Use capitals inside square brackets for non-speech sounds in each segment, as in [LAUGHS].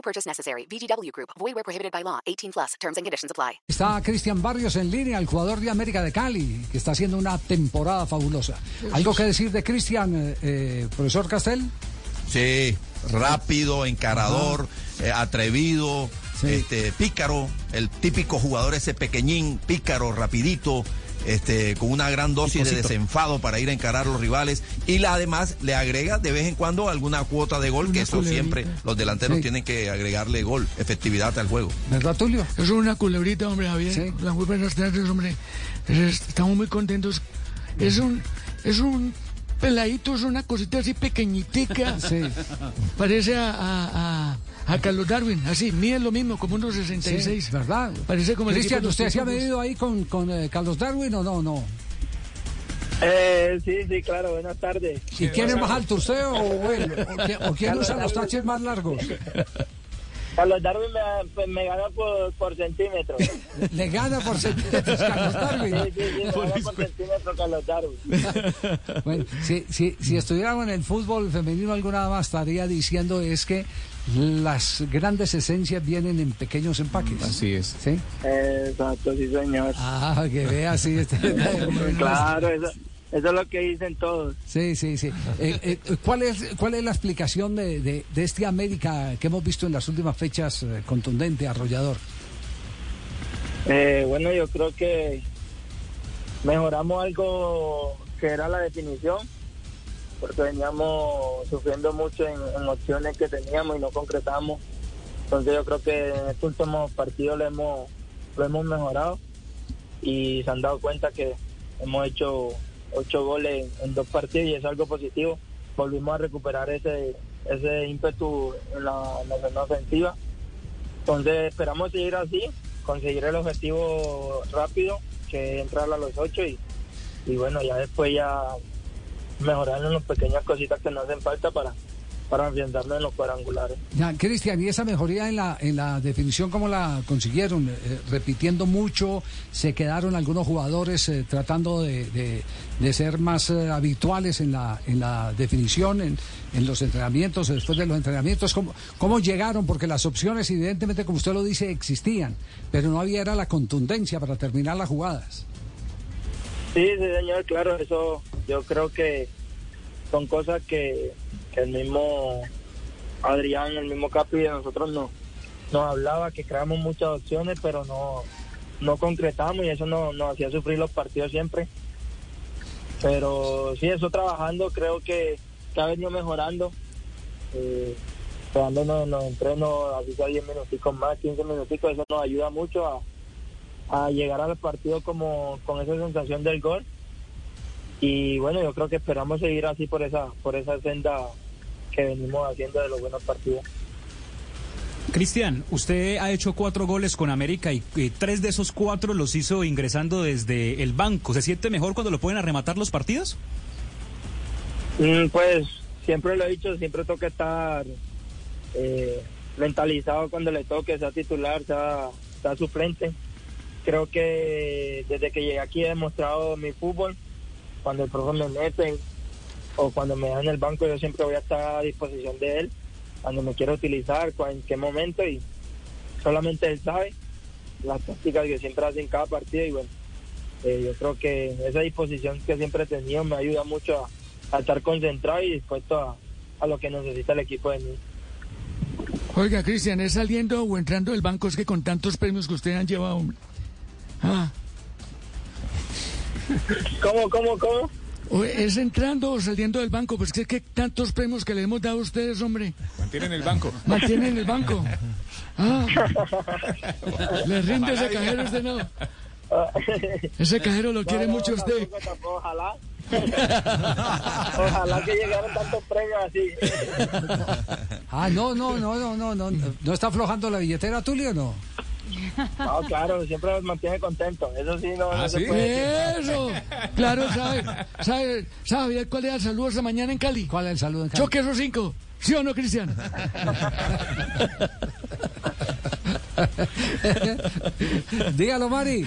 No purchase necessary. VGW Group. Void where prohibited by law. 18 plus. Terms and conditions apply. Está Cristian Barrios en línea, el jugador de América de Cali, que está haciendo una temporada fabulosa. ¿Algo que decir de Cristian, eh, eh, profesor Castel? Sí, rápido, encarador, eh, atrevido, Sí. este, pícaro, el típico jugador ese pequeñín, pícaro, rapidito, este, con una gran dosis de desenfado para ir a encarar a los rivales y la, además le agrega de vez en cuando alguna cuota de gol, que eso siempre los delanteros Sí. tienen que agregarle gol, efectividad al juego. ¿Verdad, Tulio? Eso es una culebrita, hombre, Javier. Sí. Las muy buenas tardes, hombre. Es- Estamos muy contentos. Es un, es un peladito, es una cosita así pequeñitica. Sí. Parece a, a, a, a Carlos Darwin, así, mide lo mismo, como unos 66. Sí, ¿verdad? Parece como Cristian, ¿usted se ha medido ahí con, con eh, Carlos Darwin o no? no? Eh, sí, sí, claro, buenas tardes. ¿Y quién es más alto, usted o él? ¿O, quién- o quién usa los taches más largos? Carlos Darwin me, pues, me gana por, por centímetros. Sí, Le gana por centímetros Carlos Darwin. sí, sí, me gana por centímetros Carlos Darwin. Bueno, si, si, si estuviéramos en el fútbol femenino, alguna más estaría diciendo es que las grandes esencias vienen en pequeños empaques. Así es. ¿Sí? Exacto, sí, señor. Ah, que vea, sí. este- [LAUGHS] Claro, eso, eso es lo que dicen todos. Sí, sí, sí. Eh, eh, ¿cuál, es, ¿Cuál es la explicación de, de, de este América que hemos visto en las últimas fechas eh, contundente, arrollador? Eh, bueno, yo creo que mejoramos algo que era la definición, porque veníamos sufriendo mucho en, en opciones que teníamos y no concretamos. Entonces yo creo que en estos últimos partidos lo hemos, lo hemos mejorado y se han dado cuenta que hemos hecho ocho goles en, dos partidos y es algo positivo. Volvimos a recuperar ese, ese ímpetu en la, en la ofensiva. Entonces esperamos seguir así, conseguir el objetivo rápido, que es entrar a los ocho y, y bueno, ya después ya mejorar en las pequeñas cositas que nos hacen falta para, para afianzarnos en los cuadrangulares. Ya, Cristian, ¿y esa mejoría en la, en la definición cómo la consiguieron? Eh, repitiendo mucho, se quedaron algunos jugadores eh, tratando de, de- de ser más eh, habituales en la, en la definición, en, en los entrenamientos, después de los entrenamientos. ¿Cómo, ¿Cómo llegaron? Porque las opciones, evidentemente, como usted lo dice, existían, pero no había era la contundencia para terminar las jugadas. Sí, sí, señor, claro, eso yo creo que son cosas que, el mismo Adrián, el mismo Capi de nosotros no, nos hablaba, que creamos muchas opciones, pero no, no concretamos y eso no- nos hacía sufrir los partidos siempre. Pero sí, eso trabajando creo que, que ha venido mejorando. Eh, quedándonos en los entrenos, así sea 10 minuticos más, 15 minuticos, eso nos ayuda mucho a, a llegar al partido como con esa sensación del gol y bueno yo creo que esperamos seguir así por esa por esa senda que venimos haciendo de los buenos partidos Cristian, usted ha hecho cuatro goles con América y, tres de esos cuatro los hizo ingresando desde el banco. ¿Se siente mejor cuando lo pueden arrematar los partidos? Mm, pues siempre lo he dicho siempre toca estar eh, mentalizado cuando le toque sea titular sea, sea suplente creo que desde que llegué aquí he demostrado mi fútbol cuando el profe me mete o cuando me da en el banco yo siempre voy a estar a disposición de él cuando me quiero utilizar, en qué momento y solamente él sabe las tácticas que siempre hace en cada partido y bueno, eh, yo creo que esa disposición que siempre he tenido me ayuda mucho a, estar concentrado y dispuesto a, lo que necesita el equipo de mí. Oiga, Cristian, ¿es saliendo o entrando del banco? Es que con tantos premios que ustedes han llevado, hombre. Ah, ¿Cómo, cómo, cómo? ¿es entrando o saliendo del banco? Pues que, que tantos premios que le hemos dado a ustedes, hombre. Mantienen el banco. Mantienen el banco. [LAUGHS] Ah, le rinde ese cajero usted, no. Ese cajero lo quiere No, no, mucho usted. tampoco, tampoco, Ojalá. Ojalá que llegaran tantos premios así. Ah, no, no, no, no, no, no. ¿No está aflojando la billetera, Tulio, no? No, claro, siempre nos mantiene contentos. Eso sí, no, no se puede. Eso. Claro, ¿sabe? ¿Sabe, sabe cuál era el saludo esta mañana en Cali? ¿Cuál es el saludo en Cali? Choque esos cinco. ¿Sí o no, Cristian? [LAUGHS] Dígalo, Mari.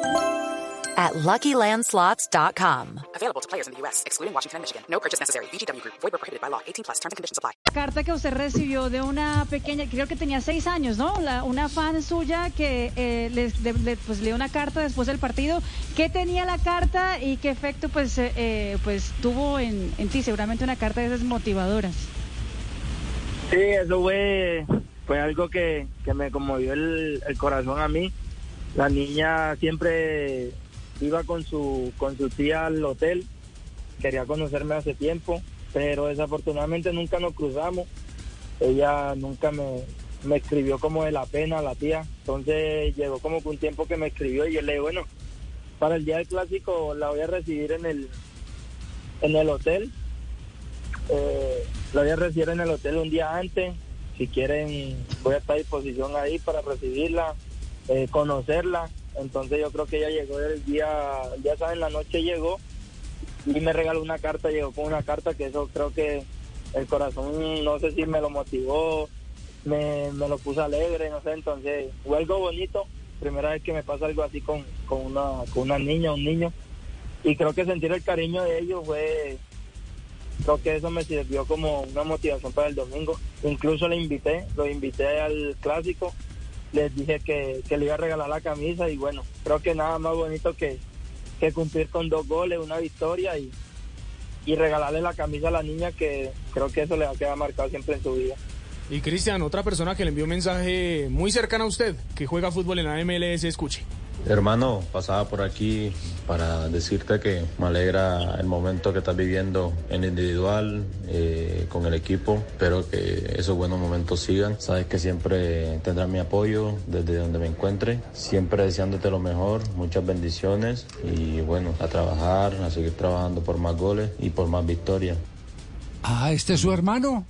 at LuckyLandSlots.com. Available to players in the U.S., excluding Washington and Michigan. No purchase necessary. VGW Group. Void prohibited by law. 18 plus. Terms and conditions apply. carta que usted recibió de una pequeña, creo que tenía seis años, ¿no? La- una fan suya que eh, les, de- le- pues, dio una carta después del partido. ¿Qué tenía la carta y qué efecto pues, eh, eh, pues tuvo en, en ti? Seguramente una carta de esas motivadoras. Sí, eso fue, fue algo que, que me conmovió el, el corazón a mí. La niña siempre iba con su, con su tía al hotel, quería conocerme hace tiempo, pero desafortunadamente nunca nos cruzamos. Ella nunca me, me escribió como de la pena, la tía. Entonces llegó como que un tiempo que me escribió y yo le dije, bueno, para el día del clásico la voy a recibir en el, en el hotel. Eh, la voy a recibir en el hotel un día antes. Si quieren, voy a estar a disposición ahí para recibirla, eh, conocerla. Entonces yo creo que ella llegó el día, ya saben, la noche llegó y me regaló una carta, llegó con una carta que eso creo que el corazón, no sé si me lo motivó, me, me lo puso alegre, no sé, entonces fue algo bonito, primera vez que me pasa algo así con, con, una, con una niña, un niño, y creo que sentir el cariño de ellos fue, creo que eso me sirvió como una motivación para el domingo, incluso le invité, lo invité al clásico, les dije que, que le iba a regalar la camisa y bueno, creo que nada más bonito que, que cumplir con dos goles, una victoria y, y regalarle la camisa a la niña que creo que eso le va a quedar marcado siempre en su vida. Y Cristian, otra persona que le envió un mensaje muy cercana a usted, que juega fútbol en la MLS, escuche. Hermano, pasaba por aquí para decirte que me alegra el momento que estás viviendo en individual, eh, con el equipo. Espero que esos buenos momentos sigan. Sabes que siempre tendrás mi apoyo desde donde me encuentre. Siempre deseándote lo mejor, muchas bendiciones y bueno, a trabajar, a seguir trabajando por más goles y por más victorias. Ah, ¿este es su hermano?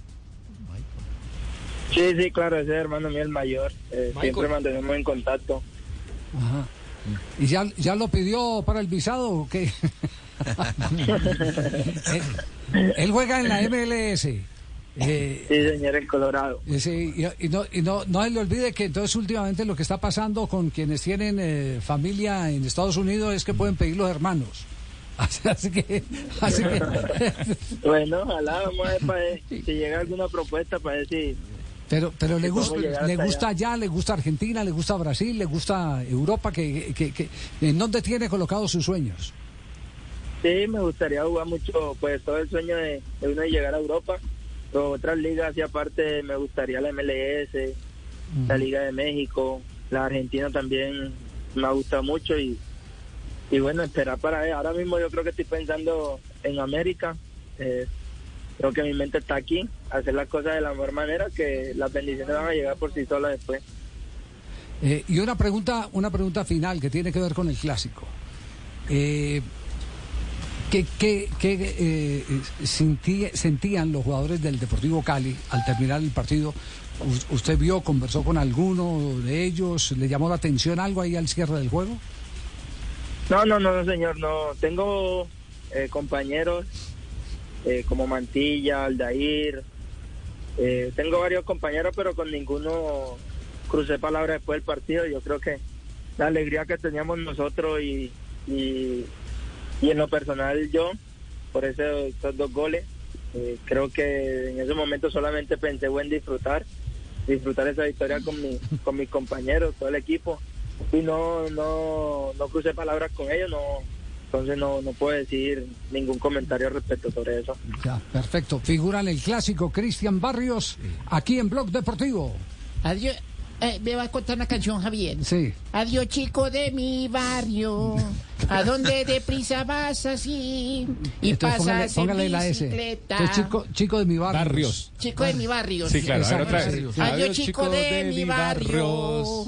Sí, sí, claro, ese es hermano mío el mayor. Eh, siempre mantenemos en contacto. Ajá. ¿Y ya, ya lo pidió para el visado o qué? [LAUGHS] él, él juega en la MLS. Eh, Sí, señor, el Colorado. eh, sí, y, y no, y no, no se le olvide que entonces últimamente lo que está pasando con quienes tienen eh, familia en Estados Unidos es que pueden pedir los hermanos. [LAUGHS] Así, que, así que [LAUGHS] Bueno, ojalá, vamos a ver para si llega alguna propuesta para si... pero, pero le gusta, le gusta allá, le gusta Argentina, le gusta Brasil, le gusta Europa, que, que, que- ¿en dónde tiene colocados sus sueños? Sí, me gustaría jugar mucho, pues todo el sueño de, de uno de llegar a Europa, pero otras ligas, y aparte me gustaría la MLS, la Liga de México, la Argentina también me ha gustado mucho y, y bueno, esperar para ver. Ahora mismo yo creo que estoy pensando en América, eh, creo que mi mente está aquí, hacer las cosas de la mejor manera, que las bendiciones van a llegar por sí solas después. Eh, y una pregunta, una pregunta final que tiene que ver con el clásico. Eh, ¿Qué, qué- qué, eh, sentí- sentían los jugadores del Deportivo Cali al terminar el partido? U- ¿Usted vio, conversó con alguno de ellos? ¿Le llamó la atención algo ahí al cierre del juego? No, no, no, no, señor, no. Tengo eh, compañeros eh, como Mantilla, Aldair. eh, tengo varios compañeros, pero con ninguno crucé palabras después del partido. Yo creo que la alegría que teníamos nosotros y, y, en lo personal yo, por ese- esos dos goles, eh, creo que en ese momento solamente pensé en disfrutar, disfrutar esa victoria con, mi, con mis compañeros, todo el equipo y no no no crucé palabras con ellos no entonces no no puedo decir ningún comentario respecto sobre eso Ya, perfecto. Figura en el clásico Cristian Barrios aquí en Blog Deportivo. Adiós, eh, me va a contar una canción, Javier. Sí. Adiós, chico de mi barrio. ¿A dónde deprisa vas así? Y Entonces, póngale, pasas póngale en la S. bicicleta. Entonces, chico, chico de mi barrio. Barrios. Chico de mi barrio. Sí, claro, a ver, otra vez. Adiós, Adiós, chico de mi barrio.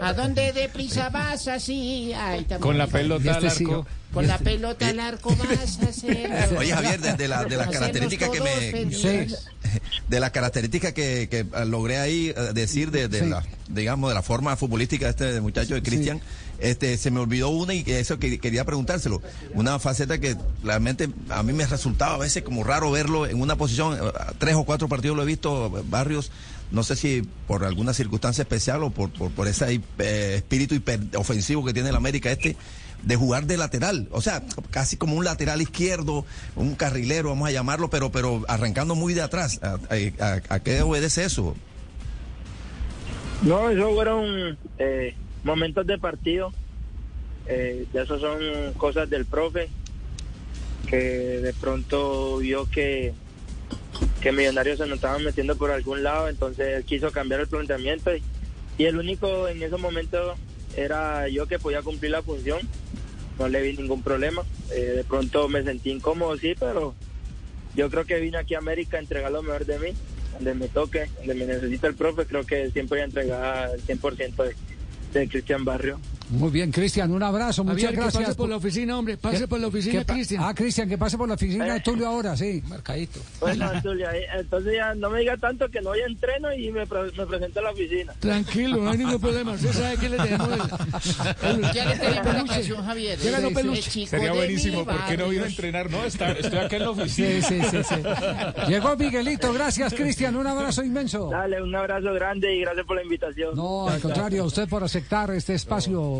¿A dónde deprisa vas así? Ay, Con la pelota al Este sí, arco. Con la pelota al arco vas a hacer. Oye, Javier, de, de la- de las características que me. De las características que, que, eh, logré ahí eh, decir de, de Sí. la, digamos, de la forma futbolística de este muchacho de Cristian, este, se me olvidó una y eso que quería preguntárselo. Una faceta que realmente a mí me resultaba a veces como raro verlo en una posición, eh, tres o cuatro partidos lo he visto, Barrios, no sé si por alguna circunstancia especial o por, por, por ese eh, espíritu hiper ofensivo que tiene el América este, de jugar de lateral, o sea, casi como un lateral izquierdo, un carrilero, vamos a llamarlo, pero, pero arrancando muy de atrás. ¿A, a- a qué obedece eso? No, eso fueron eh, momentos de partido. Eh, eso son cosas del profe que de pronto vio que que Millonarios se nos estaban metiendo por algún lado, entonces él quiso cambiar el planteamiento y, y el único en ese momento era yo que podía cumplir la función. No le vi ningún problema. Eh, de pronto me sentí incómodo, sí, pero yo creo que vine aquí a América a entregar lo mejor de mí, donde me toque, donde me necesita el profe, creo que siempre voy a entregar el 100% de, de Cristian Barrio. Muy bien, Cristian, un abrazo, muchas Javier, que gracias. pase por la oficina, hombre. Pase ¿Qué- por la oficina, Cristian. Ah, Cristian, que pase por la oficina de Tulio ahora, sí. Marcadito. Bueno, [LAUGHS] Zulia, eh, entonces ya no me diga tanto que no voy a entreno y me, pre- me presento a la oficina. Tranquilo, no hay ningún [LAUGHS] problema. Usted sabe que le tenemos el, [LAUGHS] Ya le tenemos la peluche. canción, Javier. Llévalo, El peluche. Sería buenísimo, ¿por qué no vino a entrenar? No, está- estoy acá en la oficina. Sí, sí, sí, sí. Llegó Miguelito, gracias, Cristian, un abrazo inmenso. Dale, un abrazo grande y gracias por la invitación. No, al contrario, a usted por aceptar este espacio